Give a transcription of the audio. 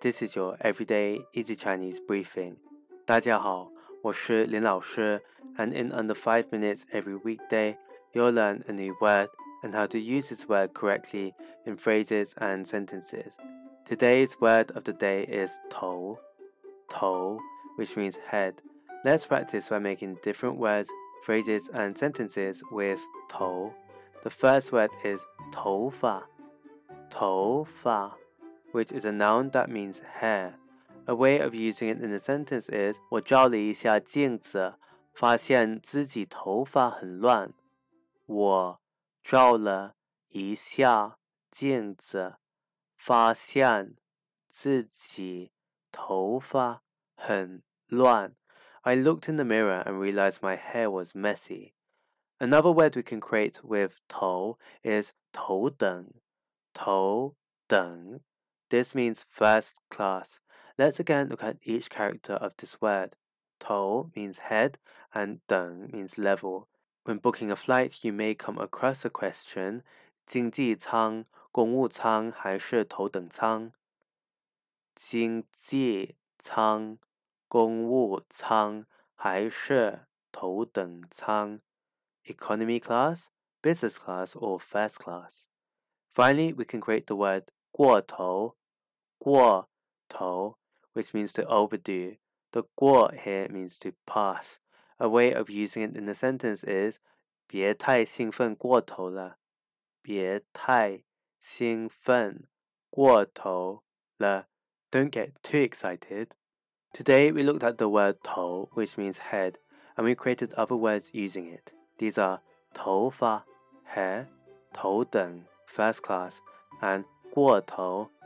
This is your everyday easy Chinese briefing. 大家好，我是林老师 and in under 5 minutes every weekday, you'll learn a new word and how to use this word correctly in phrases and sentences. Today's word of the day is 头,头, which means head. Let's practice by making different words, phrases, and sentences with 头. The first word is 头发,头发, which is a noun that means hair. A way of using it in a sentence is 我照了一下镜子，发现自己头发很乱。我照了一下镜子，发现自己头发很乱。I looked in the mirror and realized my hair was messy. Another word we can create with 头 is 头等，头等 this means first class. Let's again look at each character of this word. To means head and deng means level. When booking a flight, you may come across a question: 经济舱、公务舱还是头等舱？经济舱、公务舱还是头等舱？Economy class, business class, or first class. Finally, we can create the word 过头 过头, which means to overdo. The 过 here means to pass. A way of using it in a sentence is 别太兴奋过头了。别太兴奋过头了。Don't get too excited. Today we looked at the word 头, which means head, and we created other words using it. These are 头发 hair, 头等 first class, and 过头